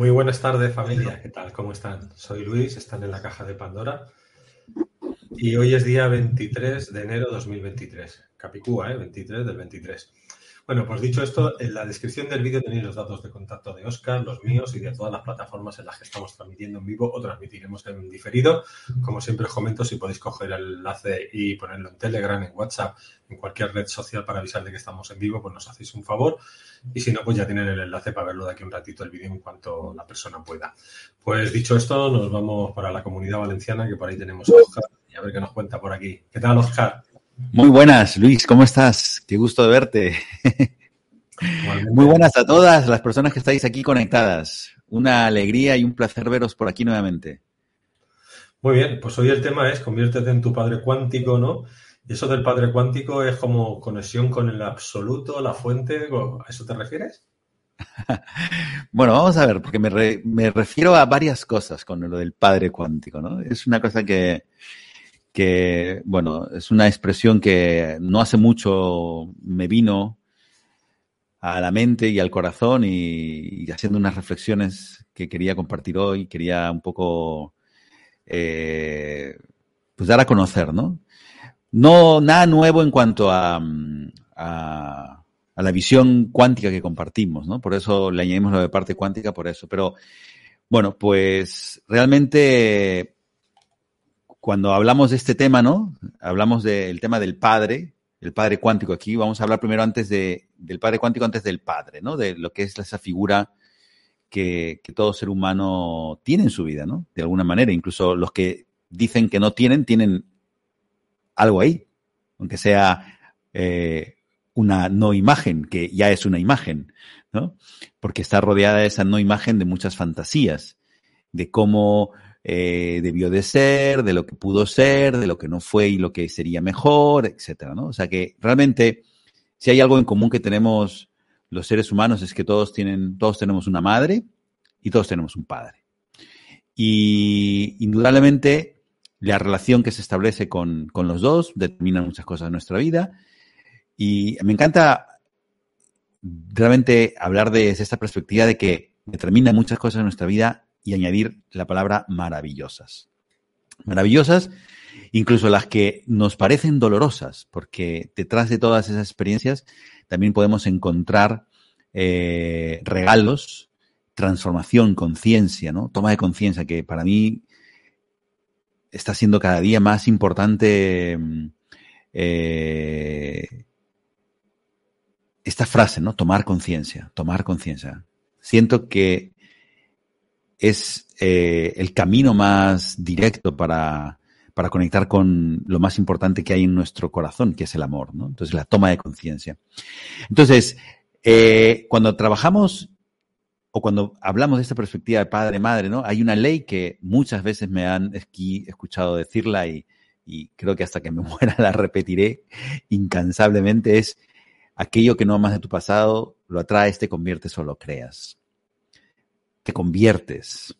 Muy buenas tardes familia, ¿qué tal? ¿Cómo están? Soy Luis, están en la caja de Pandora y hoy es día 23 de enero de 2023, Capicúa, ¿eh? 23 del 23. Bueno, pues dicho esto, en la descripción del vídeo tenéis los datos de contacto de Oscar, los míos y de todas las plataformas en las que estamos transmitiendo en vivo o transmitiremos en diferido. Como siempre os comento, si podéis coger el enlace y ponerlo en Telegram, en WhatsApp, en cualquier red social para avisar de que estamos en vivo, pues nos hacéis un favor. Y si no, pues ya tienen el enlace para verlo de aquí un ratito el vídeo en cuanto la persona pueda. Pues dicho esto, nos vamos para la comunidad valenciana, que por ahí tenemos a Oscar, y a ver qué nos cuenta por aquí. ¿Qué tal, Oscar? Muy buenas, Luis, ¿cómo estás? Qué gusto de verte. Muy buenas a todas las personas que estáis aquí conectadas. Una alegría y un placer veros por aquí nuevamente. Muy bien, pues hoy el tema es conviértete en tu padre cuántico, ¿no? Y eso del padre cuántico es como conexión con el absoluto, la fuente, ¿a eso te refieres? bueno, vamos a ver, porque me, re, me, refiero a varias cosas con lo del padre cuántico, ¿no? Es una cosa que, que, bueno, es una expresión que no hace mucho me vino a la mente y al corazón y, haciendo unas reflexiones que quería compartir hoy, quería un poco, eh, pues dar a conocer, ¿no? No, nada nuevo en cuanto a, a, a, la visión cuántica que compartimos, ¿no? Por eso le añadimos lo de parte cuántica, por eso. Pero, bueno, pues realmente cuando hablamos de este tema, ¿no? Hablamos del tema del padre, el padre cuántico aquí. Vamos a hablar primero antes de, del padre cuántico, antes del padre, ¿no? De lo que es esa figura que, todo ser humano tiene en su vida, ¿no? De alguna manera. Incluso los que dicen que no tienen, tienen algo ahí. Aunque sea eh, una no imagen, que ya es una imagen, ¿no? Porque está rodeada de esa no imagen de muchas fantasías, de cómo eh, debió de ser, de lo que pudo ser, de lo que no fue y lo que sería mejor, etcétera, ¿no? O sea que realmente, si hay algo en común que tenemos los seres humanos es que todos tienen, todos tenemos una madre y todos tenemos un padre. Y indudablemente la relación que se establece con, con los dos determina muchas cosas de nuestra vida. Y me encanta realmente hablar de esta perspectiva de que determina muchas cosas de nuestra vida y añadir la palabra maravillosas. Maravillosas, incluso las que nos parecen dolorosas, porque detrás de todas esas experiencias también podemos encontrar eh, regalos, transformación, conciencia, ¿no? Toma de conciencia, que para mí está siendo cada día más importante eh, esta frase, ¿no? Tomar conciencia, tomar conciencia. Siento que es eh, el camino más directo para, para, conectar con lo más importante que hay en nuestro corazón, que es el amor, ¿no? Entonces, la toma de conciencia. Entonces, eh, cuando trabajamos o cuando hablamos de esta perspectiva de padre-madre, ¿no? Hay una ley que muchas veces me han escuchado decirla y, y creo que hasta que me muera la repetiré incansablemente, es aquello que no amas de tu pasado, lo atraes, te conviertes o lo creas te conviertes,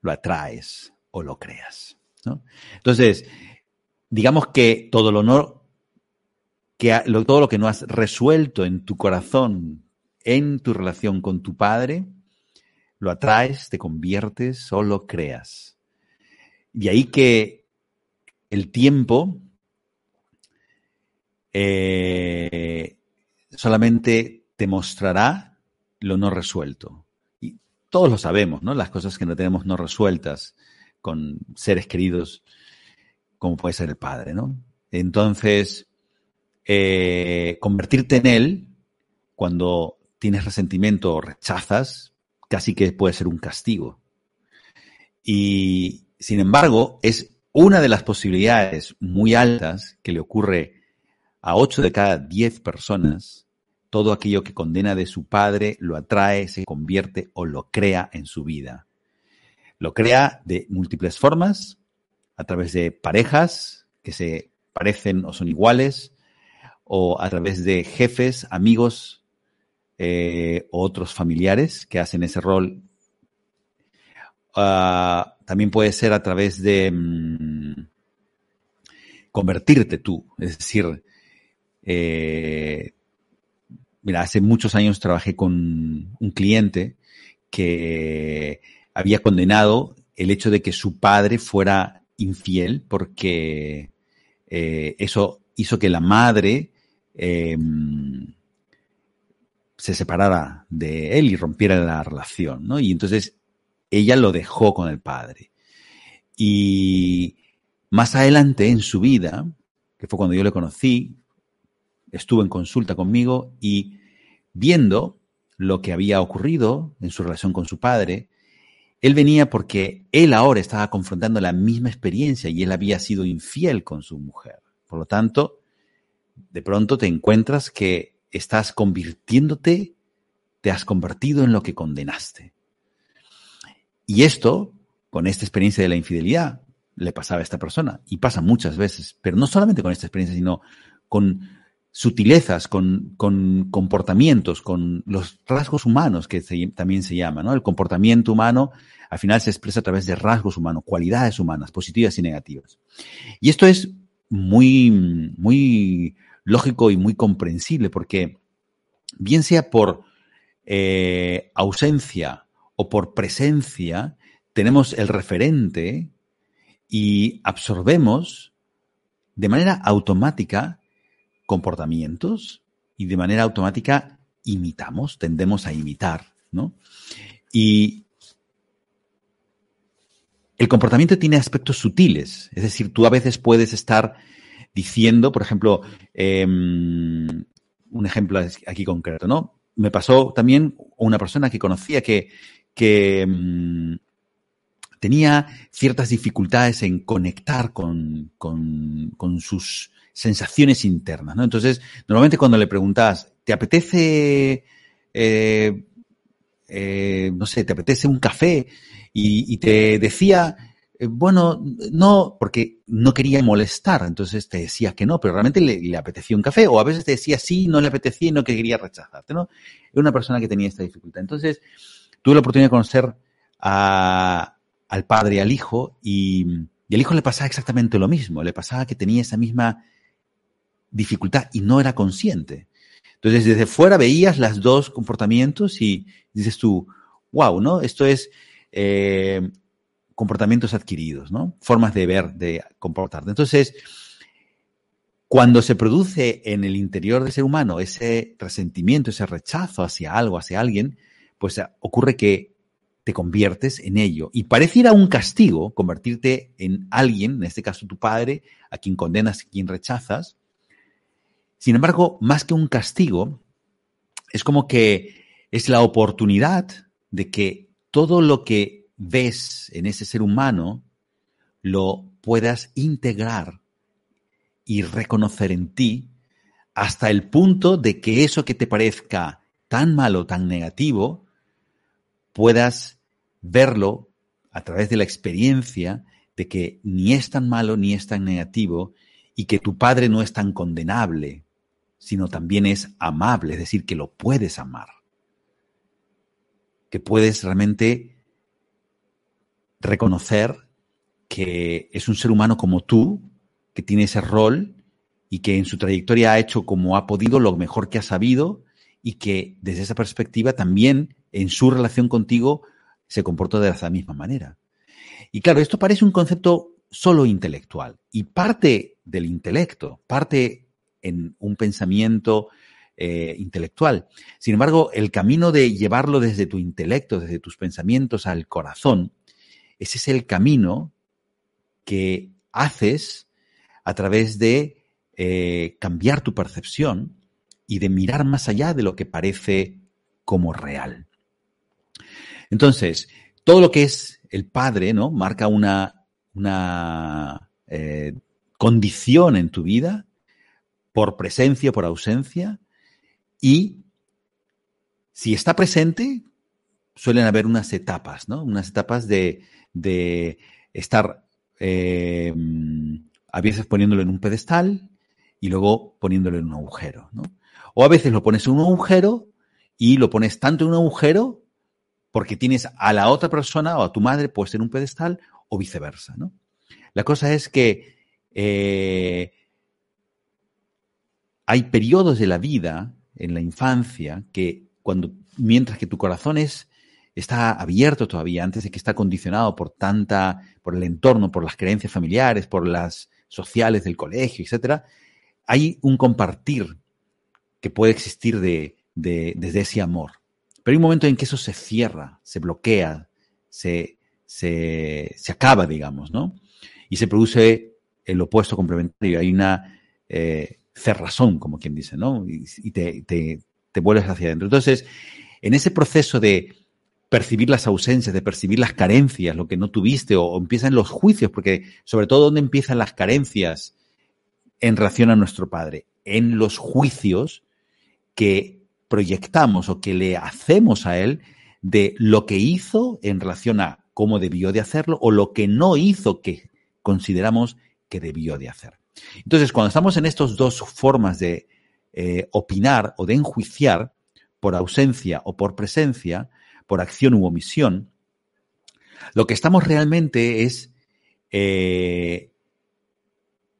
lo atraes o lo creas. ¿no? Entonces, digamos que todo lo no, que todo lo que no has resuelto en tu corazón, en tu relación con tu padre, lo atraes, te conviertes o lo creas. Y ahí que el tiempo eh, solamente te mostrará lo no resuelto todos lo sabemos, ¿no? Las cosas que no tenemos no resueltas con seres queridos, como puede ser el padre, ¿no? Entonces, eh, convertirte en él cuando tienes resentimiento o rechazas, casi que puede ser un castigo. Y, sin embargo, es una de las posibilidades muy altas que le ocurre a 8 de cada 10 personas. Todo aquello que condena de su padre lo atrae, se convierte o lo crea en su vida. Lo crea de múltiples formas, a través de parejas que se parecen o son iguales, o a través de jefes, amigos eh, o otros familiares que hacen ese rol. Ah, también puede ser a través de mm, convertirte tú, es decir, eh, mira, hace muchos años trabajé con un cliente que había condenado el hecho de que su padre fuera infiel porque eh, eso hizo que la madre Em, se separara de él y rompiera la relación, ¿no? Y entonces ella lo dejó con el padre. Y más adelante en su vida, que fue cuando yo le conocí, estuvo en consulta conmigo y viendo lo que había ocurrido en su relación con su padre, él venía porque él ahora estaba confrontando la misma experiencia y él había sido infiel con su mujer. Por lo tanto, de pronto te encuentras que estás convirtiéndote, te has convertido en lo que condenaste. Y esto, con esta experiencia de la infidelidad, le pasaba a esta persona. Y pasa muchas veces, pero no solamente con esta experiencia, sino con sutilezas, con, comportamientos, con los rasgos humanos, que también se llama, ¿no? El comportamiento humano al final se expresa a través de rasgos humanos, cualidades humanas, positivas y negativas. Y esto es muy, muy lógico y muy comprensible, porque bien sea por eh, ausencia o por presencia, tenemos el referente y absorbemos de manera automática comportamientos y de manera automática imitamos, tendemos a imitar, ¿no? Y el comportamiento tiene aspectos sutiles, es decir, tú a veces puedes estar diciendo, por ejemplo, em, un ejemplo aquí concreto, ¿no? Me pasó también una persona que conocía que, que em, tenía ciertas dificultades en conectar con, con, sus sensaciones internas, ¿no? Entonces, normalmente cuando le preguntas, ¿te apetece, eh, eh, no sé, te apetece un café? y te decía, eh, bueno, no, porque no quería molestar, entonces te decía que no, pero realmente le, apetecía un café, o a veces te decía sí, no le apetecía y no quería rechazarte, ¿no? Era una persona que tenía esta dificultad. Entonces, tuve la oportunidad de conocer al padre y al hijo, y, y al hijo le pasaba exactamente lo mismo, le pasaba que tenía esa misma dificultad y no era consciente. Entonces, desde fuera veías los dos comportamientos y dices tú, wow, ¿no? Esto es eh, comportamientos adquiridos, ¿no? Formas de ver, de comportarte. Entonces, cuando se produce en el interior del ser humano ese resentimiento, ese rechazo hacia algo, hacia alguien, pues ocurre que te conviertes en ello. Y pareciera un castigo convertirte en alguien, en este caso tu padre, a quien condenas, a quien rechazas. Sin embargo, más que un castigo, es como que es la oportunidad de que todo lo que ves en ese ser humano lo puedas integrar y reconocer en ti hasta el punto de que eso que te parezca tan malo, tan negativo, puedas verlo a través de la experiencia de que ni es tan malo ni es tan negativo y que tu padre no es tan condenable, sino también es amable, es decir, que lo puedes amar, que puedes realmente reconocer que es un ser humano como tú, que tiene ese rol y que en su trayectoria ha hecho como ha podido lo mejor que ha sabido y que desde esa perspectiva también en su relación contigo se comportó de la misma manera. Y claro, esto parece un concepto solo intelectual y parte del intelecto, parte en un pensamiento eh, intelectual. Sin embargo, el camino de llevarlo desde tu intelecto, desde tus pensamientos al corazón, ese es el camino que haces a través de eh, cambiar tu percepción y de mirar más allá de lo que parece como real. Entonces, todo lo que es el padre, ¿no? Marca una, una eh, condición en tu vida por presencia, por ausencia, y si está presente, suelen haber unas etapas, ¿no? Unas etapas de, de estar eh, a veces poniéndolo en un pedestal y luego poniéndolo en un agujero, ¿no? O a veces lo pones en un agujero y lo pones tanto en un agujero porque tienes a la otra persona o a tu madre puesta en un pedestal o viceversa, ¿no? La cosa es que eh, hay periodos de la vida, en la infancia, que cuando, mientras que tu corazón es, está abierto todavía, antes de que está condicionado por tanta, por el entorno, por las creencias familiares, por las sociales del colegio, etcétera, hay un compartir que puede existir de, desde ese amor. Pero hay un momento en que eso se cierra, se bloquea, se, se, acaba, digamos, ¿no? Y se produce el opuesto complementario. Hay una eh, cerrazón, como quien dice, ¿no? Y, te, te, vuelves hacia adentro. Entonces, en ese proceso de percibir las ausencias, de percibir las carencias, lo que no tuviste, o, empiezan los juicios, porque sobre todo, ¿dónde empiezan las carencias en relación a nuestro Padre? En los juicios que proyectamos o que le hacemos a Él de lo que hizo en relación a cómo debió de hacerlo o lo que no hizo que consideramos que debió de hacer. Entonces, cuando estamos en estas dos formas de eh, opinar o de enjuiciar, por ausencia o por presencia, por acción u omisión, lo que estamos realmente es eh,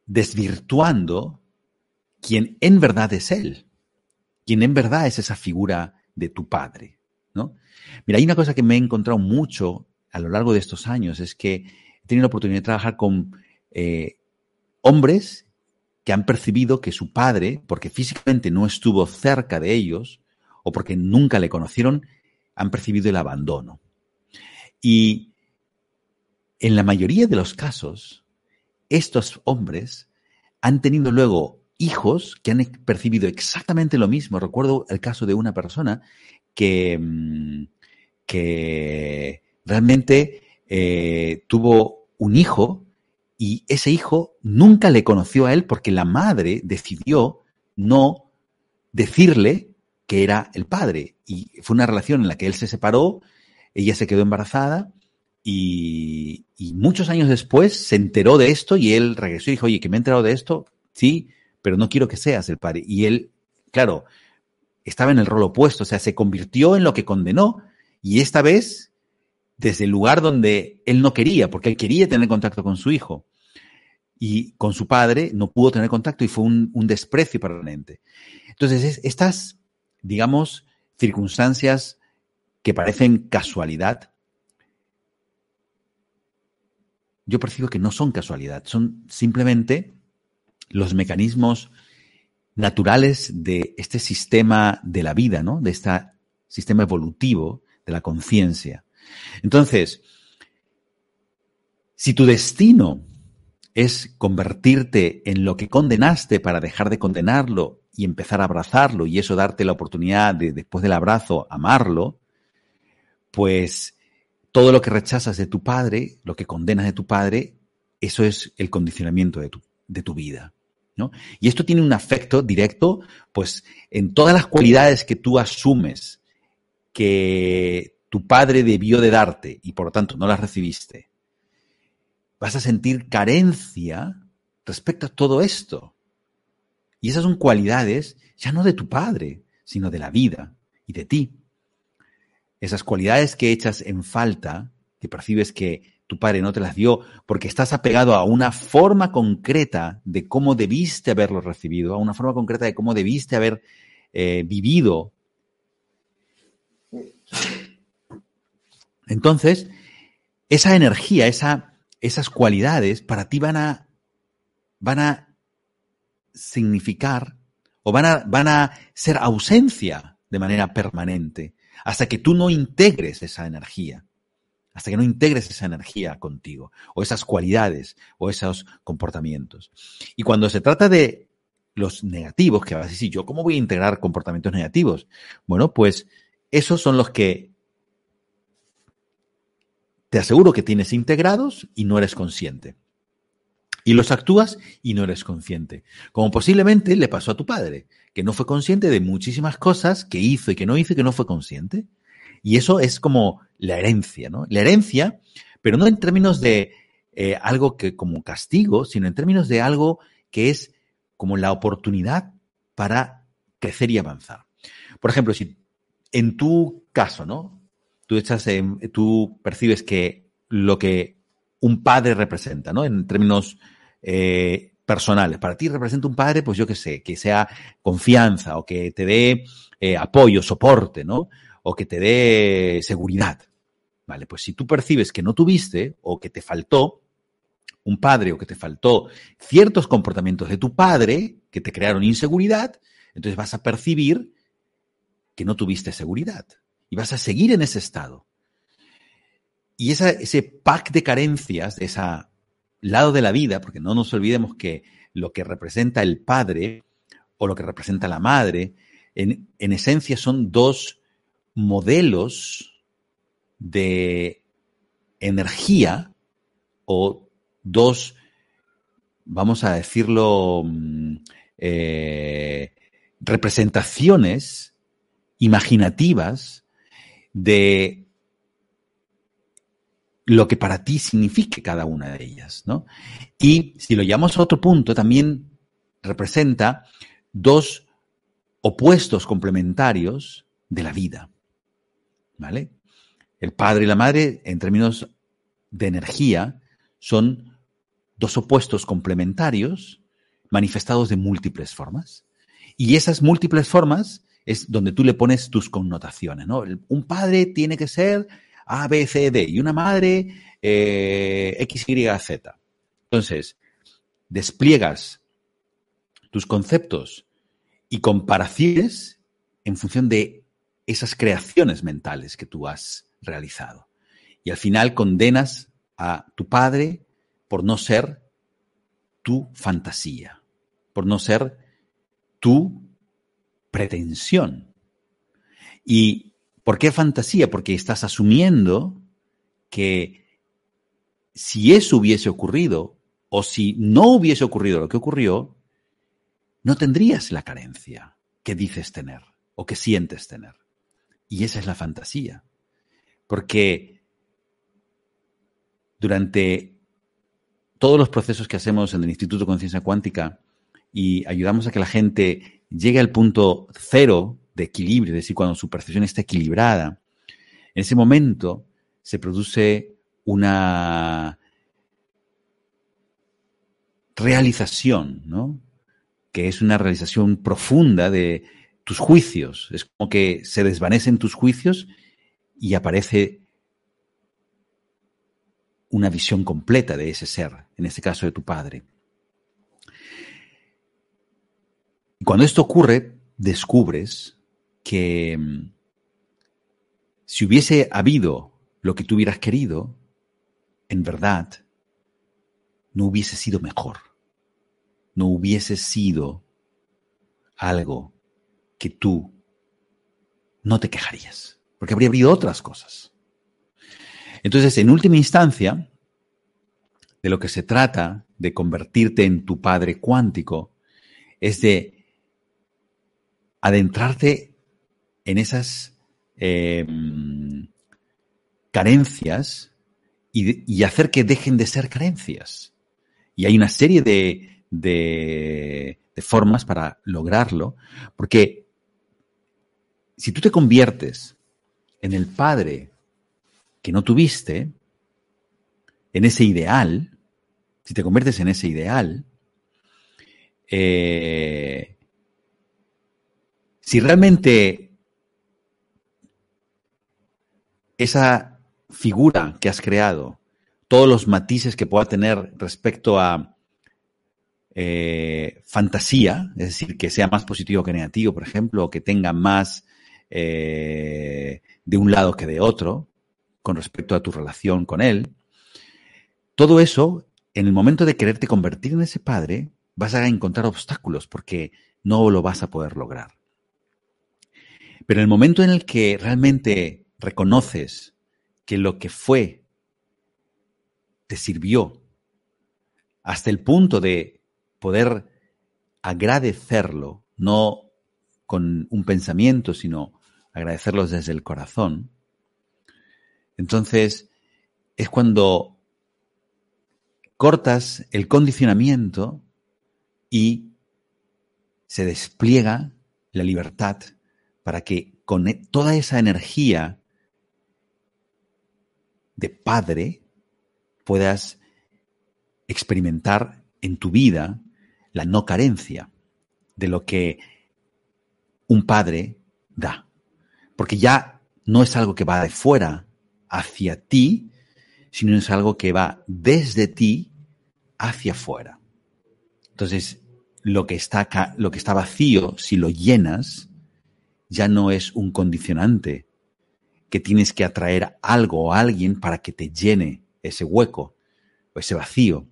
desvirtuando quien en verdad es Él, quien en verdad es esa figura de tu Padre. ¿no? Mira, hay una cosa que me he encontrado mucho a lo largo de estos años, es que he tenido la oportunidad de trabajar con eh, hombres que han percibido que su padre, porque físicamente no estuvo cerca de ellos o porque nunca le conocieron, han percibido el abandono. Y en la mayoría de los casos, estos hombres han tenido luego hijos que han percibido exactamente lo mismo. Recuerdo el caso de una persona que, mm, realmente eh, tuvo un hijo y ese hijo nunca le conoció a él porque la madre decidió no decirle que era el padre. Y fue una relación en la que él se separó, ella se quedó embarazada y, muchos años después se enteró de esto y él regresó y dijo, oye, que me he enterado de esto, sí, pero no quiero que seas el padre. Y él, claro, estaba en el rol opuesto, o sea, se convirtió en lo que condenó y esta vez desde el lugar donde él no quería, porque él quería tener contacto con su hijo y con su padre no pudo tener contacto y fue un, desprecio permanente. Entonces, estas, digamos, circunstancias que parecen casualidad, yo percibo que no son casualidad, son simplemente los mecanismos naturales de este sistema de la vida, ¿no? De este sistema evolutivo de la conciencia. Entonces, si tu destino es convertirte en lo que condenaste para dejar de condenarlo y empezar a abrazarlo y eso darte la oportunidad de después del abrazo amarlo, pues todo lo que rechazas de tu padre, lo que condenas de tu padre, eso es el condicionamiento de tu, de tu vida. ¿no? Y esto tiene un efecto directo, pues, en todas las cualidades que tú asumes que tu padre debió de darte y por lo tanto no las recibiste vas a sentir carencia respecto a todo esto. Y esas son cualidades ya no de tu padre, sino de la vida y de ti. Esas cualidades que echas en falta, que percibes que tu padre no te las dio porque estás apegado a una forma concreta de cómo debiste haberlo recibido, a una forma concreta de cómo debiste haber eh, vivido. Entonces, esa energía, esa esas cualidades para ti van a, van a significar o van a, van a ser ausencia de manera permanente hasta que tú no integres esa energía, hasta que no integres esa energía contigo o esas cualidades o esos comportamientos. Y cuando se trata de los negativos, que vas a decir, ¿yo cómo voy a integrar comportamientos negativos? Bueno, pues esos son los que te aseguro que tienes integrados y no eres consciente. Y los actúas y no eres consciente. Como posiblemente le pasó a tu padre, que no fue consciente de muchísimas cosas que hizo y que no hizo y que no fue consciente. Y eso es como la herencia, ¿no? La herencia, pero no en términos de eh, algo que como castigo, sino en términos de algo que es como la oportunidad para crecer y avanzar. Por ejemplo, si en tu caso, ¿no? Tú, tú percibes que lo que un padre representa, ¿no? En términos eh, personales. Para ti representa un padre, pues yo qué sé, que sea confianza o que te dé eh, apoyo, soporte, ¿no? O que te dé seguridad. Vale, pues si tú percibes que no tuviste o que te faltó un padre o que te faltó ciertos comportamientos de tu padre que te crearon inseguridad, entonces vas a percibir que no tuviste seguridad y vas a seguir en ese estado. Y ese pack de carencias, de ese lado de la vida, porque no nos olvidemos que lo que representa el padre o lo que representa la madre, en, en esencia son dos modelos de energía o dos, vamos a decirlo, mm, eh, representaciones imaginativas de lo que para ti signifique cada una de ellas, ¿no? Y si lo llevamos a otro punto, también representa dos opuestos complementarios de la vida, ¿vale? El padre y la madre, en términos de energía, son dos opuestos complementarios manifestados de múltiples formas. Y esas múltiples formas es donde tú le pones tus connotaciones, ¿no? Un padre tiene que ser A, B, C, D y una madre eh, X, Y, Z. Entonces, despliegas tus conceptos y comparaciones en función de esas creaciones mentales que tú has realizado. Y al final condenas a tu padre por no ser tu fantasía, por no ser tu pretensión. ¿Y por qué fantasía? Porque estás asumiendo que si eso hubiese ocurrido o si no hubiese ocurrido lo que ocurrió, no tendrías la carencia que dices tener o que sientes tener. Y esa es la fantasía. Porque durante todos los procesos que hacemos en el Instituto de Conciencia Cuántica y ayudamos a que la gente llegue al punto cero de equilibrio, es decir, cuando su percepción está equilibrada, en ese momento se produce una realización, ¿no? Que es una realización profunda de tus juicios. Es como que se desvanecen tus juicios y aparece una visión completa de ese ser, en este caso de tu padre. Y cuando esto ocurre, descubres que mm, si hubiese habido lo que tú hubieras querido, en verdad, no hubiese sido mejor. No hubiese sido algo que tú no te quejarías porque habría habido otras cosas. Entonces, en última instancia, de lo que se trata de convertirte en tu padre cuántico es de adentrarte en esas em, carencias y, hacer que dejen de ser carencias. Y hay una serie de, de formas para lograrlo, porque si tú te conviertes en el padre que no tuviste, en ese ideal, si te conviertes en ese ideal, eh, si realmente esa figura que has creado, todos los matices que pueda tener respecto a eh, fantasía, es decir, que sea más positivo que negativo, por ejemplo, o que tenga más eh, de un lado que de otro con respecto a tu relación con él. Todo eso, en el momento de quererte convertir en ese padre, vas a encontrar obstáculos porque no lo vas a poder lograr. Pero en el momento en el que realmente reconoces que lo que fue te sirvió hasta el punto de poder agradecerlo, no con un pensamiento, sino agradecerlo desde el corazón, entonces es cuando cortas el condicionamiento y se despliega la libertad para que con e, toda esa energía de padre puedas experimentar en tu vida la no carencia de lo que un padre da. Porque ya no es algo que va de fuera hacia ti, sino es algo que va desde ti hacia afuera. Entonces, lo que está lo que está vacío, si lo llenas, ya no es un condicionante que tienes que atraer algo o alguien para que te llene ese hueco o ese vacío,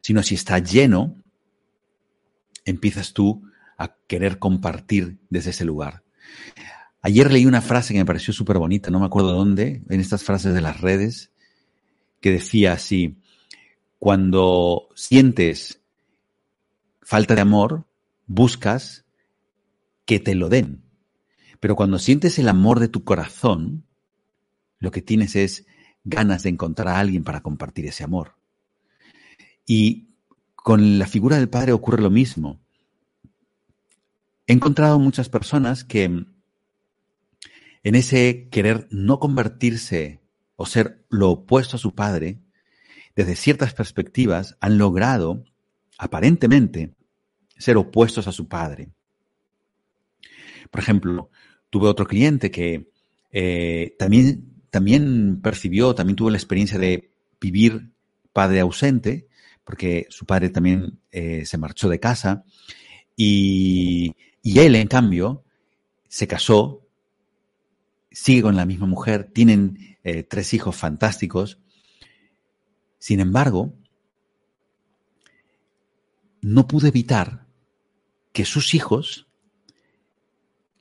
sino si está lleno, empiezas tú a querer compartir desde ese lugar. Ayer leí una frase que me pareció súper bonita, no me acuerdo dónde, en estas frases de las redes, que decía así, cuando sientes falta de amor, buscas que te lo den. Pero cuando sientes el amor de tu corazón, lo que tienes es ganas de encontrar a alguien para compartir ese amor. Y con la figura del Padre ocurre lo mismo. He encontrado muchas personas que en ese querer no convertirse o ser lo opuesto a su Padre, desde ciertas perspectivas han logrado, aparentemente, ser opuestos a su Padre. Por ejemplo, tuve otro cliente que eh, también también percibió, también tuvo la experiencia de vivir padre ausente, porque su padre también eh, se marchó de casa, y, él, en cambio, se casó, sigue con la misma mujer, tienen eh, tres hijos fantásticos. Sin embargo, no pudo evitar que sus hijos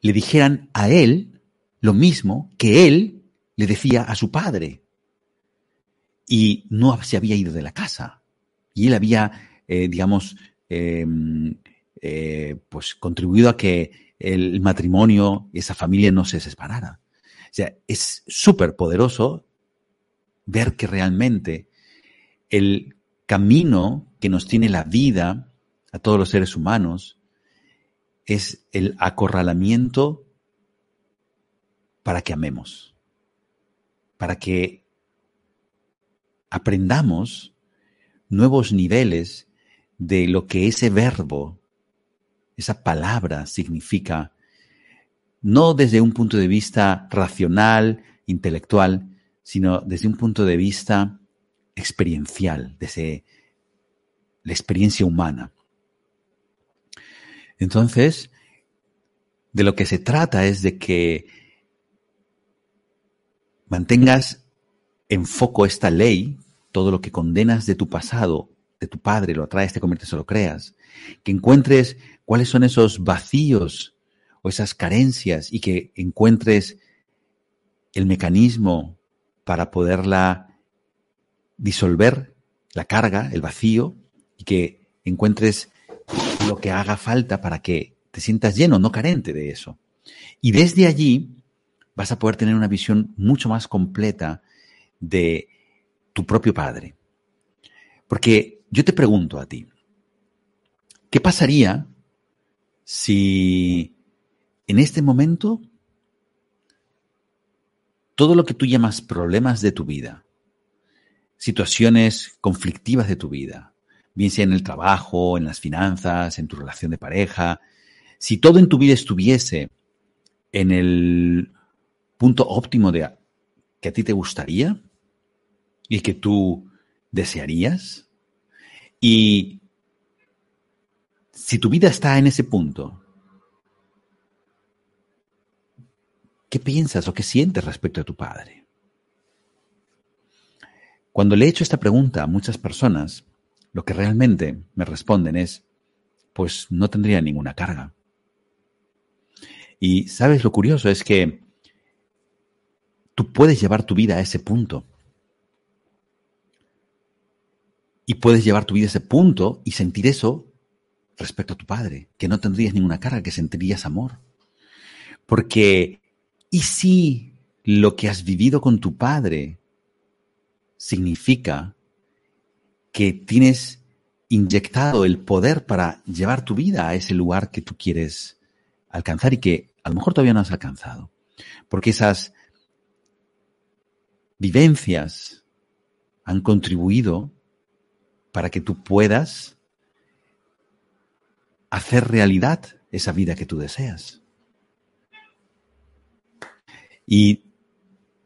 le dijeran a él lo mismo que él le decía a su padre. Y no se había ido de la casa. Y él había, eh, digamos, em, eh, pues contribuido a que el matrimonio y esa familia no se separara. O sea, es súper poderoso ver que realmente el camino que nos tiene la vida a todos los seres humanos es el acorralamiento para que amemos para que aprendamos nuevos niveles de lo que ese verbo, esa palabra significa, no desde un punto de vista racional, intelectual, sino desde un punto de vista experiencial, desde la experiencia humana. Entonces, de lo que se trata es de que mantengas en foco esta ley, todo lo que condenas de tu pasado, de tu padre, lo atraes, te conviertes o lo creas, que encuentres cuáles son esos vacíos o esas carencias y que encuentres el mecanismo para poderla disolver, la carga, el vacío, y que encuentres lo que haga falta para que te sientas lleno, no carente de eso. Y desde allí vas a poder tener una visión mucho más completa de tu propio Padre. Porque yo te pregunto a ti, ¿qué pasaría si en este momento todo lo que tú llamas problemas de tu vida, situaciones conflictivas de tu vida, bien sea en el trabajo, en las finanzas, en tu relación de pareja, si todo en tu vida estuviese en el punto óptimo de que a ti te gustaría y que tú desearías? Y si tu vida está en ese punto, ¿qué piensas o qué sientes respecto a tu padre? Cuando le he hecho esta pregunta a muchas personas, lo que realmente me responden es, pues no tendría ninguna carga. Y sabes lo curioso es que tú puedes llevar tu vida a ese punto. Y puedes llevar tu vida a ese punto y sentir eso respecto a tu padre, que no tendrías ninguna carga, que sentirías amor. Porque, ¿y si lo que has vivido con tu padre significa que tienes inyectado el poder para llevar tu vida a ese lugar que tú quieres alcanzar y que a lo mejor todavía no has alcanzado? Porque esas vivencias han contribuido para que tú puedas hacer realidad esa vida que tú deseas. Y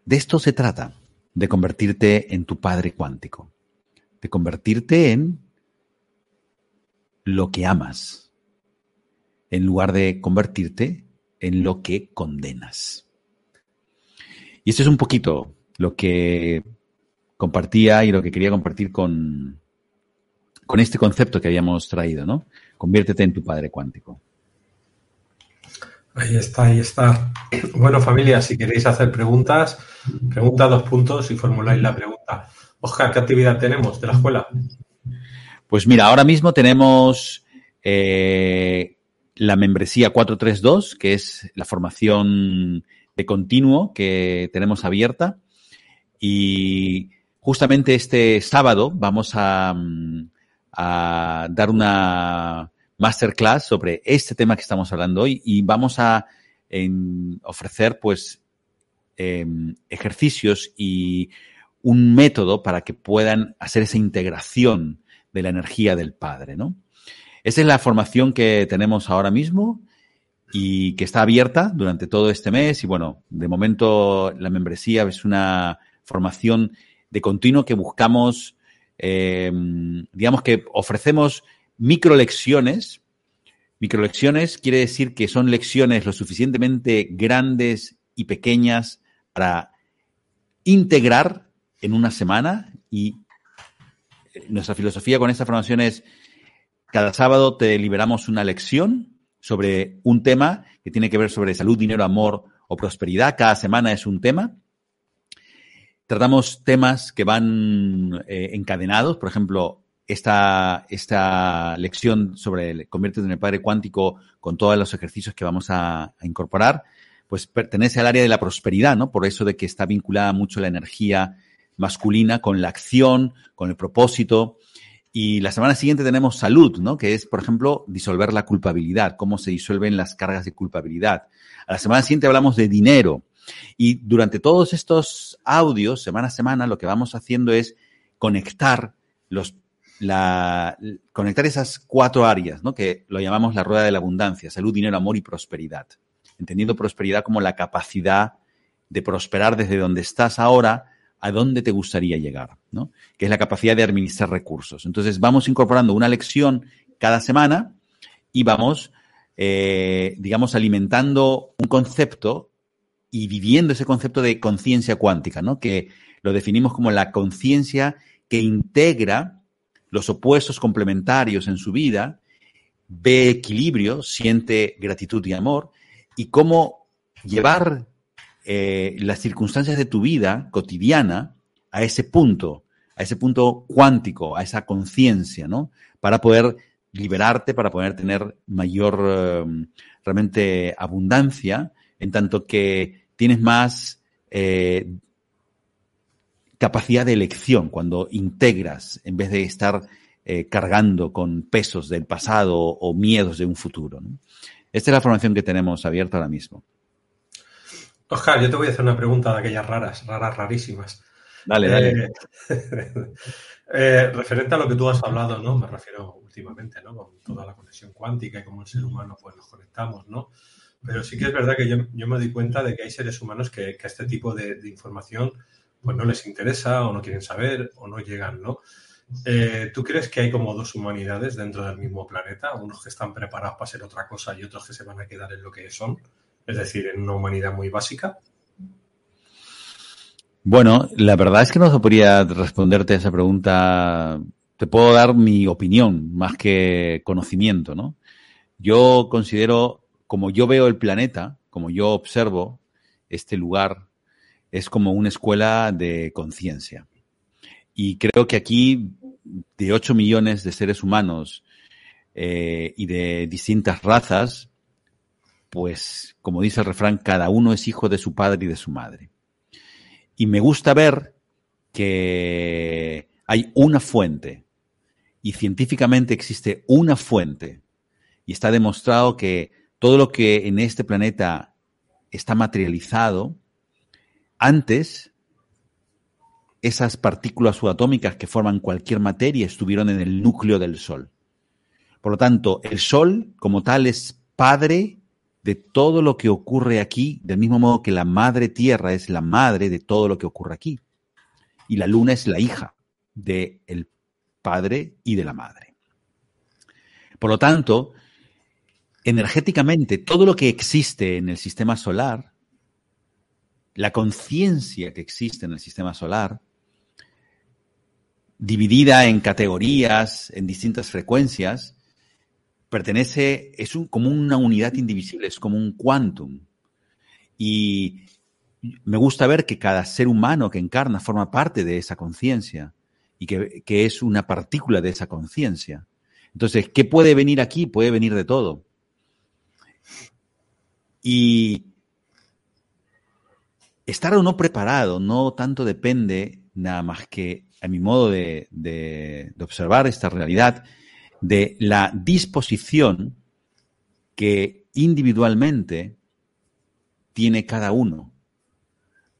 de esto se trata, de convertirte en tu padre cuántico, de convertirte en lo que amas, en lugar de convertirte en lo que condenas. Y esto es un poquito lo que compartía y lo que quería compartir con, con este concepto que habíamos traído, ¿no? Conviértete en tu padre cuántico. Ahí está, ahí está. Bueno, familia, si queréis hacer preguntas, pregunta dos puntos y formuláis la pregunta. Oscar, ¿qué actividad tenemos de la escuela? Pues mira, ahora mismo tenemos eh, la membresía 432, que es la formación de continuo que tenemos abierta. Y justamente este sábado vamos a, mm, dar una masterclass sobre este tema que estamos hablando hoy y vamos a ofrecer pues em, ejercicios y un método para que puedan hacer esa integración de la energía del Padre, ¿no? Esa es la formación que tenemos ahora mismo y que está abierta durante todo este mes y bueno, de momento la membresía es una formación de continuo que buscamos Em, digamos que ofrecemos microlecciones. Microlecciones quiere decir que son lecciones lo suficientemente grandes y pequeñas para integrar en una semana y eh, nuestra filosofía con esta formación es cada sábado te liberamos una lección sobre un tema que tiene que ver sobre salud, dinero, amor o prosperidad. Cada semana es un tema Tratamos temas que van eh, encadenados, por ejemplo, esta, esta lección sobre el conviértete en el padre cuántico con todos los ejercicios que vamos a, incorporar, pues pertenece al área de la prosperidad, ¿no? Por eso de que está vinculada mucho la energía masculina con la acción, con el propósito. Y la semana siguiente tenemos salud, ¿no? Que es, por ejemplo, disolver la culpabilidad, cómo se disuelven las cargas de culpabilidad. A la semana siguiente hablamos de dinero, y durante todos estos audios, semana a semana, lo que vamos haciendo es conectar los la, conectar esas cuatro áreas, ¿no? que lo llamamos la rueda de la abundancia, salud, dinero, amor y prosperidad. Entendiendo prosperidad como la capacidad de prosperar desde donde estás ahora a dónde te gustaría llegar, ¿no? que es la capacidad de administrar recursos. Entonces vamos incorporando una lección cada semana y vamos, eh, digamos, alimentando un concepto y viviendo ese concepto de conciencia cuántica, ¿no? Que lo definimos como la conciencia que integra los opuestos complementarios en su vida, ve equilibrio, siente gratitud y amor, y cómo llevar eh, las circunstancias de tu vida cotidiana a ese punto, a ese punto cuántico, a esa conciencia, ¿no? Para poder liberarte, para poder tener mayor eh, realmente abundancia, en tanto que tienes más eh, capacidad de elección cuando integras en vez de estar eh, cargando con pesos del pasado o miedos de un futuro. Esta es la formación que tenemos abierta ahora mismo. Oscar, yo te voy a hacer una pregunta de aquellas raras, raras, rarísimas. Dale, dale. Eh, referente a lo que tú has hablado, ¿no? Me refiero últimamente, ¿no? Con toda la conexión cuántica y cómo el ser humano pues nos conectamos, ¿no? Pero sí que es verdad que yo, me doy cuenta de que hay seres humanos que, que este tipo de, información pues no les interesa o no quieren saber o no llegan, ¿no? Eh, ¿Tú crees que hay como dos humanidades dentro del mismo planeta? Unos que están preparados para ser otra cosa y otros que se van a quedar en lo que son, es decir, en una humanidad muy básica. Bueno, la verdad es que no podría responderte a esa pregunta te puedo dar mi opinión más que conocimiento, ¿no? Yo considero, como yo veo el planeta, como yo observo este lugar, es como una escuela de conciencia. Y creo que aquí, de 8 millones de seres humanos eh, y de distintas razas, pues, como dice el refrán, cada uno es hijo de su padre y de su madre. Y me gusta ver que hay una fuente y científicamente existe una fuente y está demostrado que todo lo que en este planeta está materializado, antes esas partículas subatómicas que forman cualquier materia estuvieron en el núcleo del Sol. Por lo tanto, el Sol como tal es padre de todo lo que ocurre aquí, del mismo modo que la madre tierra es la madre de todo lo que ocurre aquí. Y la luna es la hija del el padre y de la madre. Por lo tanto, energéticamente, todo lo que existe en el sistema solar, la conciencia que existe en el sistema solar, dividida en categorías, en distintas frecuencias, pertenece, es como una unidad indivisible, es como un quantum. Y me gusta ver que cada ser humano que encarna forma parte de esa conciencia y que, que, es una partícula de esa conciencia. Entonces, ¿qué puede venir aquí? Puede venir de todo. Y estar o no preparado no tanto depende nada más que, a mi modo de, de observar esta realidad, de la disposición que individualmente tiene cada uno.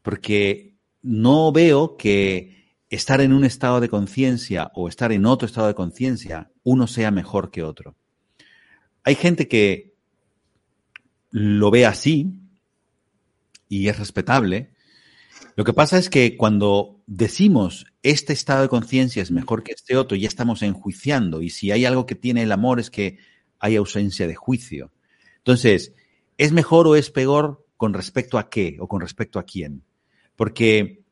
Porque no veo que estar en un estado de conciencia o estar en otro estado de conciencia, uno sea mejor que otro. Hay gente que lo ve así y es respetable. Lo que pasa es que cuando decimos este estado de conciencia es mejor que este otro, ya estamos enjuiciando. Y si hay algo que tiene el amor es que hay ausencia de juicio. Entonces, ¿es mejor o es peor con respecto a qué o con respecto a quién? Porque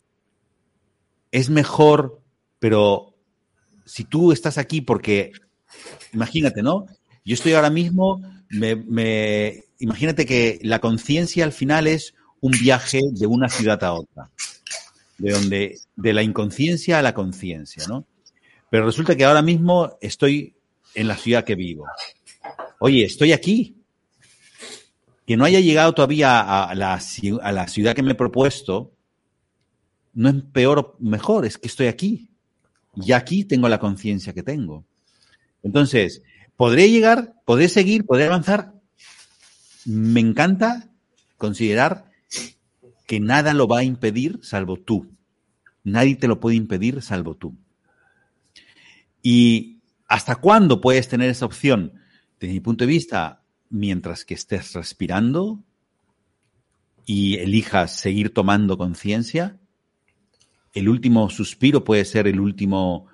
es mejor, pero si tú estás aquí porque, imagínate, ¿no? Yo estoy ahora mismo, me, me imagínate que la conciencia al final es un viaje de una ciudad a otra de donde, de la inconsciencia a la conciencia, ¿no? Pero resulta que ahora mismo estoy en la ciudad que vivo. Oye, estoy aquí. Que no haya llegado todavía a la, a la ciudad que me he propuesto, no es peor o mejor, es que estoy aquí. Y aquí tengo la conciencia que tengo. Entonces, ¿podré llegar, podré seguir, podré avanzar? Me encanta considerar que nada lo va a impedir salvo tú. Nadie te lo puede impedir salvo tú. ¿Y hasta cuándo puedes tener esa opción? Desde mi punto de vista, mientras que estés respirando y elijas seguir tomando conciencia, el último suspiro puede ser el último,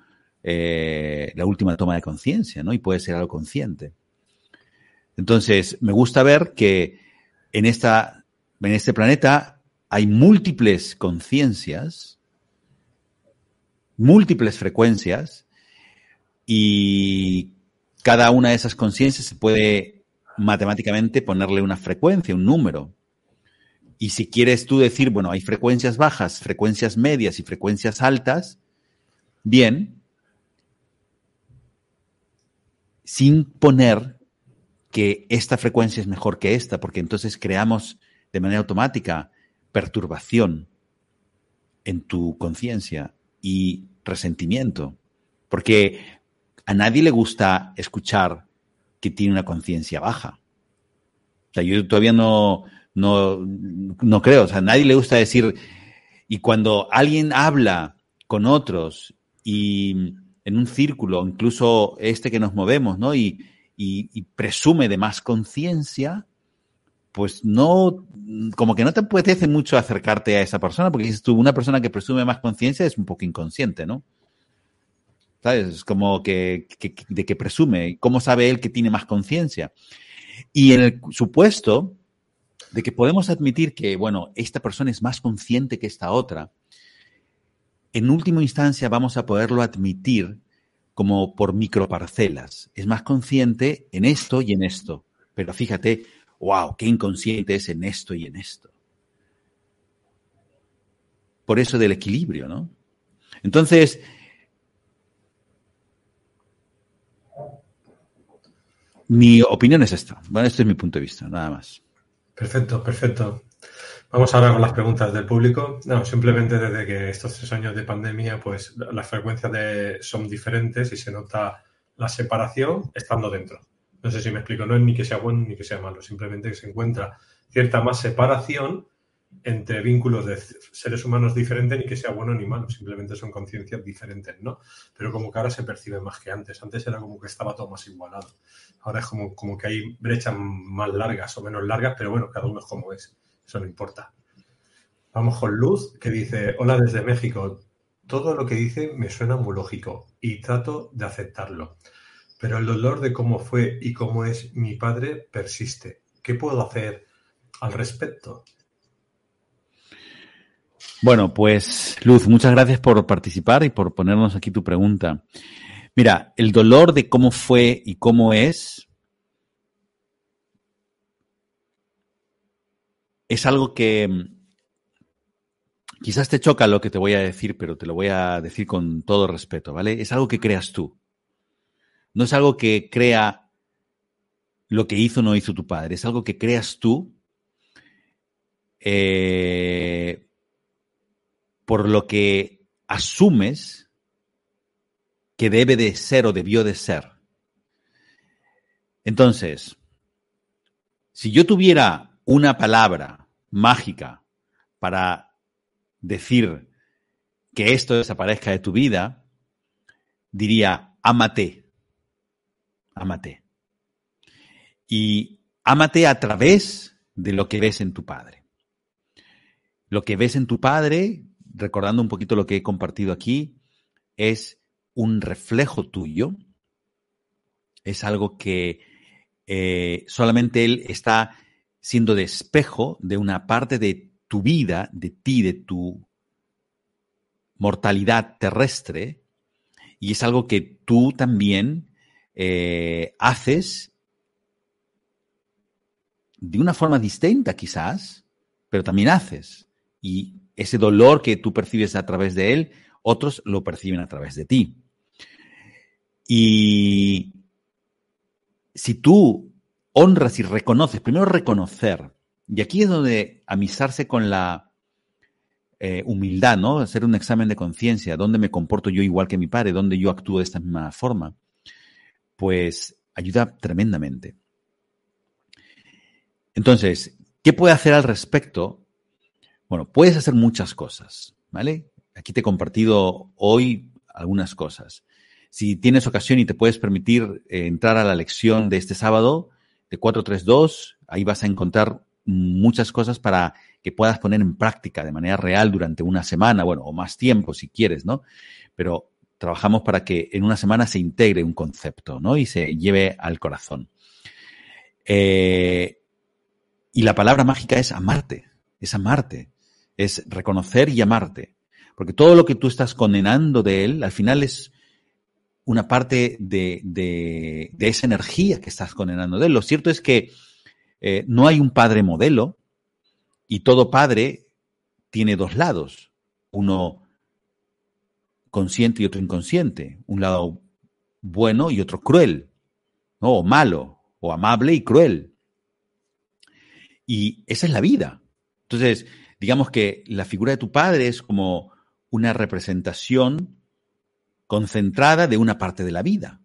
eh, la última toma de conciencia, ¿no? Y puede ser algo consciente. Entonces, me gusta ver que en, esta, en este planeta hay múltiples conciencias, múltiples frecuencias, y cada una de esas conciencias se puede matemáticamente ponerle una frecuencia, un número. Y si quieres tú decir, bueno, hay frecuencias bajas, frecuencias medias y frecuencias altas, bien, sin poner que esta frecuencia es mejor que esta, porque entonces creamos de manera automática perturbación en tu conciencia y resentimiento. Porque a nadie le gusta escuchar que tiene una conciencia baja. O sea, yo todavía no, no, no creo. O sea, a nadie le gusta decir. Y cuando alguien habla con otros y en un círculo, incluso este que nos movemos, ¿no? Y, y, y presume de más conciencia, pues no, como que no te apetece mucho acercarte a esa persona, porque dices tú, una persona que presume más conciencia es un poco inconsciente, ¿no? ¿Sabes? Es como que, de que presume, ¿cómo sabe él que tiene más conciencia? Y en el supuesto de que podemos admitir que, bueno, esta persona es más consciente que esta otra, en última instancia vamos a poderlo admitir como por microparcelas. Es más consciente en esto y en esto. Pero fíjate, wow, qué inconsciente es en esto y en esto. Por eso del equilibrio, ¿no? Entonces, mi opinión es esta. Bueno, este es mi punto de vista, nada más. Perfecto, perfecto. Vamos ahora con las preguntas del público. No, simplemente desde que estos tres años de pandemia, pues las frecuencias son diferentes y se nota la separación estando dentro. No sé si me explico, no es ni que sea bueno ni que sea malo, simplemente que se encuentra cierta más separación entre vínculos de seres humanos diferentes ni que sea bueno ni malo, simplemente son conciencias diferentes, ¿no? Pero como que ahora se percibe más que antes. Antes era como que estaba todo más igualado. Ahora es como, como que hay brechas más largas o menos largas, pero bueno, cada uno es como es. Eso no importa. Vamos con Luz, que dice, hola desde México. Todo lo que dice me suena muy lógico y trato de aceptarlo. Pero el dolor de cómo fue y cómo es mi padre persiste. ¿Qué puedo hacer al respecto? Bueno, pues Luz, muchas gracias por participar y por ponernos aquí tu pregunta. Mira, el dolor de cómo fue y cómo es es algo que mm, quizás te choca lo que te voy a decir, pero te lo voy a decir con todo respeto, ¿vale? Es algo que creas tú. No es algo que crea lo que hizo o no hizo tu padre, es algo que creas tú eh, por lo que asumes que debe de ser o debió de ser. Entonces, si yo tuviera una palabra mágica para decir que esto desaparezca de tu vida, diría, ámate, ámate. Y ámate a través de lo que ves en tu padre. Lo que ves en tu padre, recordando un poquito lo que he compartido aquí, es un reflejo tuyo, es algo que eh, solamente él está siendo de espejo de una parte de tu vida, de ti, de tu mortalidad terrestre, y es algo que tú también eh, haces de una forma distinta quizás, pero también haces. Y ese dolor que tú percibes a través de él, otros lo perciben a través de ti. Y si tú honras y reconoces, primero reconocer, y aquí es donde amisarse con la eh, humildad, ¿no? Hacer un examen de conciencia, dónde me comporto yo igual que mi padre, dónde yo actúo de esta misma forma, pues ayuda tremendamente. Entonces, ¿qué puede hacer al respecto? Bueno, puedes hacer muchas cosas, ¿vale? Aquí te he compartido hoy algunas cosas. Si tienes ocasión y te puedes permitir eh, entrar a la lección de este sábado, de 432. Ahí vas a encontrar muchas cosas para que puedas poner en práctica de manera real durante una semana, bueno, o más tiempo si quieres, ¿no? Pero trabajamos para que en una semana se integre un concepto, ¿no? Y se lleve al corazón. Eh, y la palabra mágica es amarte, es amarte, es reconocer y amarte. Porque todo lo que tú estás condenando de él, al final es una parte de, esa energía que estás condenando de él. Lo cierto es que eh, no hay un padre modelo y todo padre tiene dos lados, uno consciente y otro inconsciente, un lado bueno y otro cruel, o malo, o amable y cruel. Y esa es la vida. Entonces, digamos que la figura de tu padre es como una representación concentrada de una parte de la vida,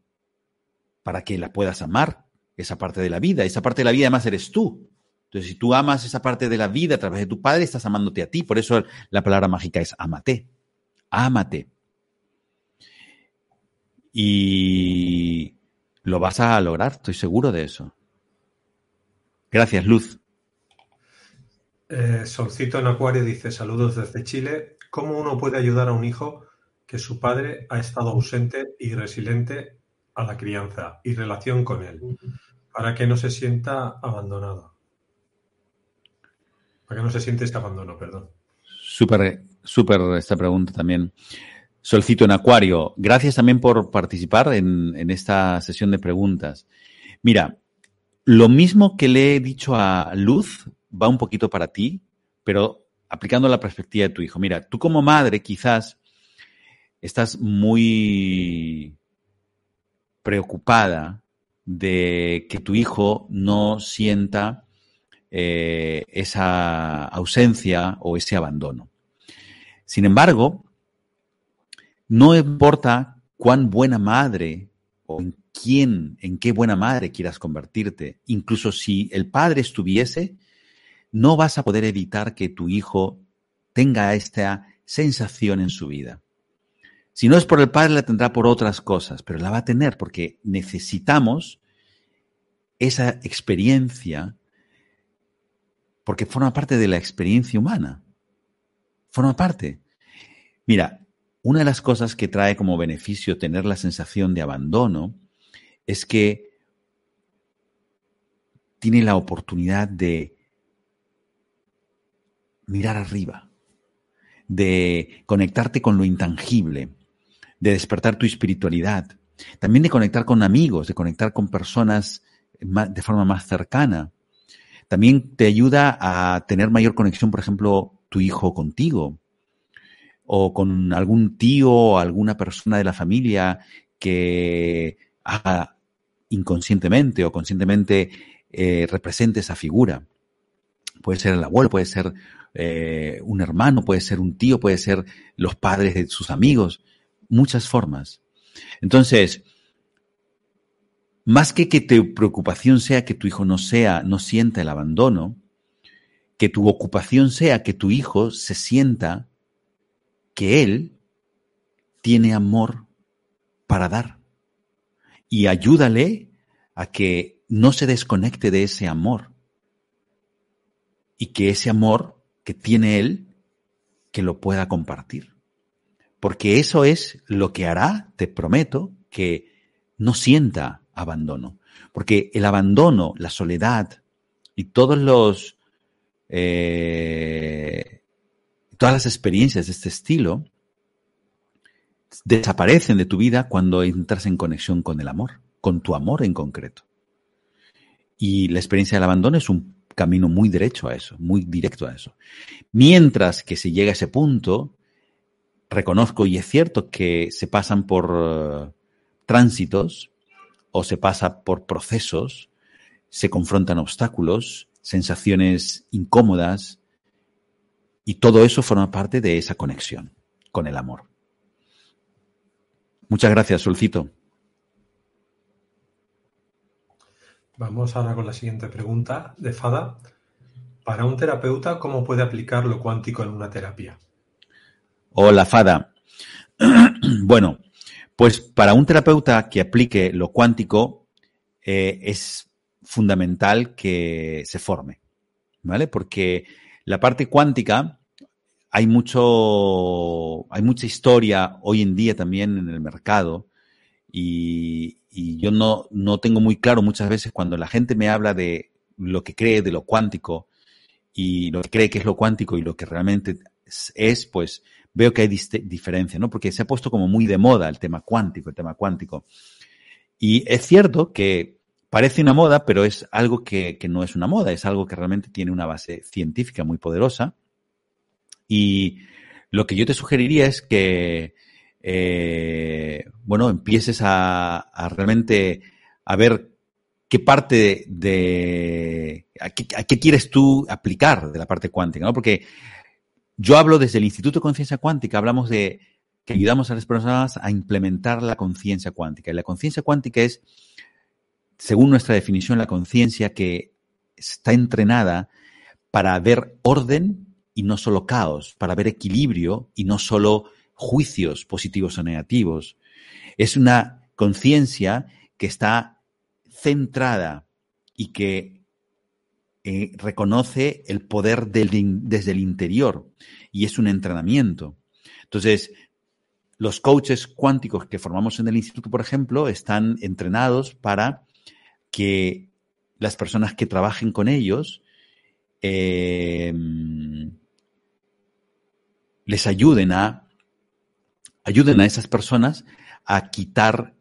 para que la puedas amar, esa parte de la vida. Esa parte de la vida además eres tú. Entonces, si tú amas esa parte de la vida a través de tu padre, estás amándote a ti. Por eso la palabra mágica es amate. Ámate. Y lo vas a lograr, estoy seguro de eso. Gracias, Luz. Eh, Solcito en Acuario dice: Saludos desde Chile. ¿Cómo uno puede ayudar a un hijo que su padre ha estado ausente y resiliente a la crianza y relación con él, para que no se sienta abandonado. Para que no se siente este abandono, perdón. Súper, súper esta pregunta también. Solcito en Acuario, gracias también por participar en, esta sesión de preguntas. Mira, lo mismo que le he dicho a Luz va un poquito para ti, pero aplicando la perspectiva de tu hijo. Mira, tú como madre quizás estás muy preocupada de que tu hijo no sienta eh, esa ausencia o ese abandono. Sin embargo, no importa cuán buena madre o en quién, en qué buena madre quieras convertirte, incluso si el padre estuviese, no vas a poder evitar que tu hijo tenga esta sensación en su vida. Si no es por el Padre, la tendrá por otras cosas, pero la va a tener porque necesitamos esa experiencia, porque forma parte de la experiencia humana. Forma parte. Mira, una de las cosas que trae como beneficio tener la sensación de abandono es que tiene la oportunidad de mirar arriba, de conectarte con lo intangible, de despertar tu espiritualidad, también de conectar con amigos, de conectar con personas de forma más cercana. También te ayuda a tener mayor conexión, por ejemplo, tu hijo contigo o con algún tío o alguna persona de la familia que haga inconscientemente o conscientemente eh, represente esa figura. Puede ser el abuelo, puede ser eh, un hermano, puede ser un tío, puede ser los padres de sus amigos muchas formas. Entonces, más que que tu preocupación sea que tu hijo no sea, no sienta el abandono, que tu ocupación sea que tu hijo se sienta que él tiene amor para dar. Y ayúdale a que no se desconecte de ese amor. Y que ese amor que tiene él, que lo pueda compartir porque eso es lo que hará, te prometo, que no sienta abandono. Porque el abandono, la soledad y todos los eh, todas las experiencias de este estilo desaparecen de tu vida cuando entras en conexión con el amor, con tu amor en concreto. Y la experiencia del abandono es un camino muy derecho a eso, muy directo a eso. Mientras que se llega a ese punto, reconozco y es cierto que se pasan por eh, tránsitos o se pasa por procesos, se confrontan obstáculos, sensaciones incómodas y todo eso forma parte de esa conexión con el amor. Muchas gracias, Solcito. Vamos ahora con la siguiente pregunta de Fada. Para un terapeuta, ¿cómo puede aplicar lo cuántico en una terapia? Hola, Fada. bueno, pues para un terapeuta que aplique lo cuántico eh, es fundamental que se forme, ¿vale? Porque la parte cuántica hay mucho, hay mucha historia hoy en día también en el mercado y, y yo no, no tengo muy claro muchas veces cuando la gente me habla de lo que cree de lo cuántico y lo que cree que es lo cuántico y lo que realmente es, pues veo que hay diferencia, ¿no? Porque se ha puesto como muy de moda el tema cuántico, el tema cuántico. Y es cierto que parece una moda, pero es algo que, no es una moda, es algo que realmente tiene una base científica muy poderosa. Y lo que yo te sugeriría es que, eh, bueno, empieces a, realmente a ver qué parte de, qué, a qué, quieres tú aplicar de la parte cuántica, ¿no? Porque yo hablo desde el Instituto de Conciencia Cuántica, hablamos de que ayudamos a las personas a implementar la conciencia cuántica. Y la conciencia cuántica es, según nuestra definición, la conciencia que está entrenada para ver orden y no solo caos, para ver equilibrio y no solo juicios positivos o negativos. Es una conciencia que está centrada y que eh, reconoce el poder desde el interior y es un entrenamiento. Entonces, los coaches cuánticos que formamos en el instituto, por ejemplo, están entrenados para que las personas que trabajen con ellos em, les ayuden a ayuden a esas personas a quitar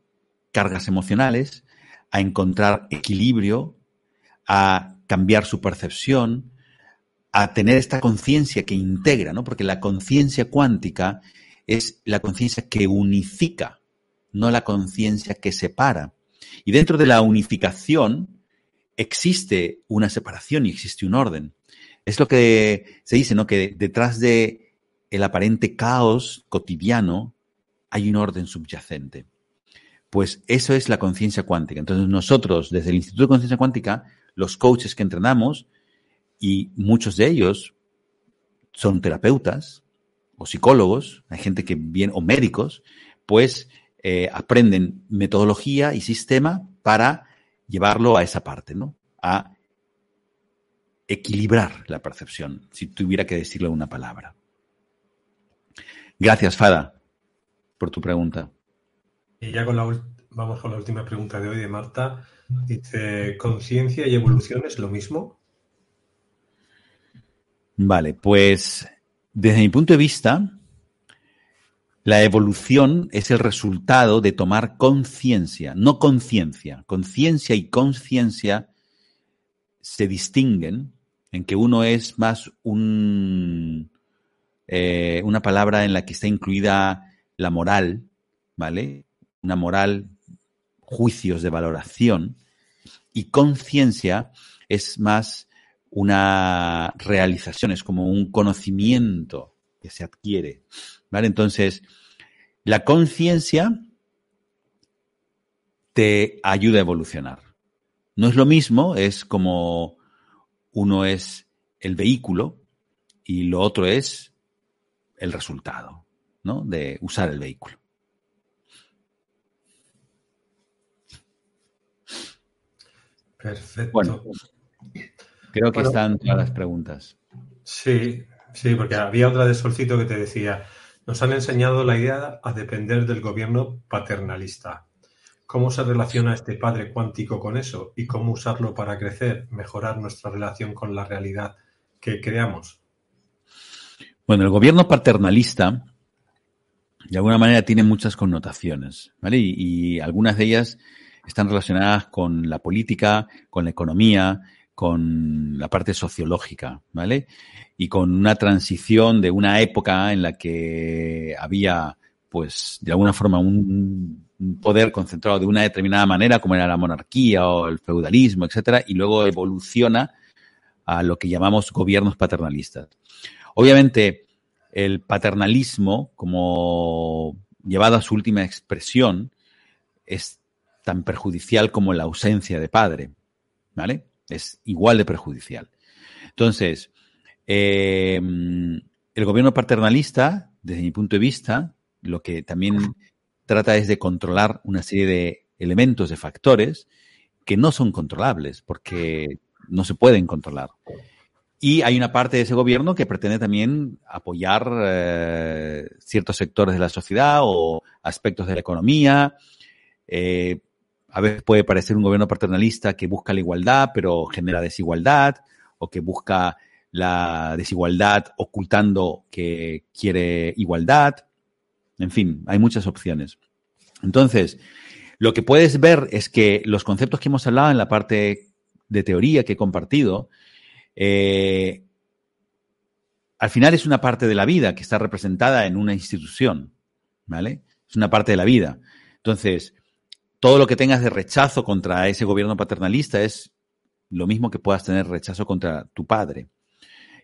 cargas emocionales, a encontrar equilibrio, a cambiar su percepción, a tener esta conciencia que integra, ¿no? Porque la conciencia cuántica es la conciencia que unifica, no la conciencia que separa. Y dentro de la unificación existe una separación y existe un orden. Es lo que se dice, ¿no? Que detrás de el aparente caos cotidiano hay un orden subyacente. Pues eso es la conciencia cuántica. Entonces nosotros, desde el Instituto de Conciencia Cuántica, los coaches que entrenamos, y muchos de ellos son terapeutas o psicólogos, hay gente que viene, o médicos, pues eh, aprenden metodología y sistema para llevarlo a esa parte, ¿no? A equilibrar la percepción, si tuviera que decirlo una palabra. Gracias, Fada, por tu pregunta. Y ya con la vamos con la última pregunta de hoy de Marta. Dice, ¿conciencia y evolución es lo mismo? Vale, pues desde mi punto de vista, la evolución es el resultado de tomar conciencia, no conciencia. Conciencia y conciencia se distinguen en que uno es más un, eh, una palabra en la que está incluida la moral, ¿vale? Una moral, juicios de valoración, y conciencia es más una realización, es como un conocimiento que se adquiere, ¿vale? Entonces, la conciencia te ayuda a evolucionar. No es lo mismo, es como uno es el vehículo y lo otro es el resultado, ¿no? De usar el vehículo. Perfecto. Bueno, creo que están todas las preguntas. Sí, sí, porque había otra de Solcito que te decía, nos han enseñado la idea a depender del gobierno paternalista. ¿Cómo se relaciona este padre cuántico con eso y cómo usarlo para crecer, mejorar nuestra relación con la realidad que creamos? Bueno, el gobierno paternalista, de alguna manera, tiene muchas connotaciones, ¿vale? Y, algunas de ellas están relacionadas con la política, con la economía, con la parte sociológica, ¿vale? Y con una transición de una época en la que había, pues, de alguna forma, un, poder concentrado de una determinada manera, como era la monarquía o el feudalismo, etcétera, y luego evoluciona a lo que llamamos gobiernos paternalistas. Obviamente, el paternalismo, como llevado a su última expresión, es tan perjudicial como la ausencia de padre, ¿vale? Es igual de perjudicial. Entonces, em, el gobierno paternalista, desde mi punto de vista, lo que también trata es de controlar una serie de elementos, de factores, que no son controlables, porque no se pueden controlar. Y hay una parte de ese gobierno que pretende también apoyar eh, ciertos sectores de la sociedad o aspectos de la economía. Eh, a veces puede parecer un gobierno paternalista que busca la igualdad, pero genera desigualdad, o que busca la desigualdad ocultando que quiere igualdad. En fin, hay muchas opciones. Entonces, lo que puedes ver es que los conceptos que hemos hablado en la parte de teoría que he compartido, eh, al final es una parte de la vida que está representada en una institución, ¿vale? Es una parte de la vida. Entonces, todo lo que tengas de rechazo contra ese gobierno paternalista es lo mismo que puedas tener rechazo contra tu padre.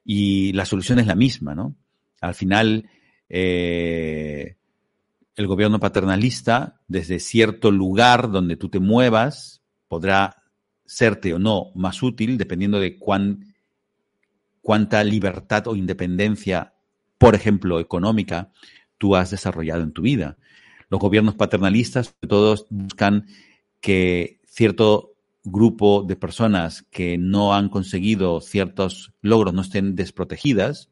Y la solución es la misma, ¿no? Al final, eh, el gobierno paternalista, desde cierto lugar donde tú te muevas, podrá serte o no más útil dependiendo de cuán cuánta libertad o independencia, por ejemplo, económica, tú has desarrollado en tu vida. Los gobiernos paternalistas, todos buscan que cierto grupo de personas que no han conseguido ciertos logros no estén desprotegidas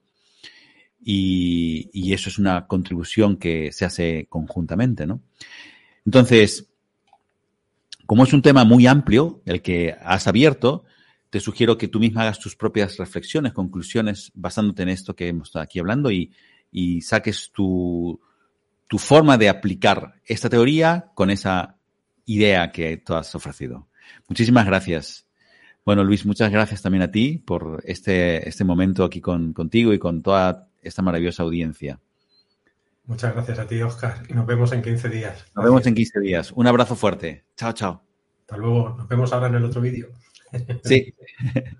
y, eso es una contribución que se hace conjuntamente, ¿no? Entonces, como es un tema muy amplio el que has abierto, te sugiero que tú misma hagas tus propias reflexiones, conclusiones, basándote en esto que hemos estado aquí hablando y, saques tu, tu forma de aplicar esta teoría con esa idea que tú has ofrecido. Muchísimas gracias. Bueno, Luis, muchas gracias también a ti por este, este momento aquí con, contigo y con toda esta maravillosa audiencia. Muchas gracias a ti, Oscar, y nos vemos en 15 días. Nos vemos en 15 días. Un abrazo fuerte. Chao, chao. Hasta luego. Nos vemos ahora en el otro vídeo. Sí.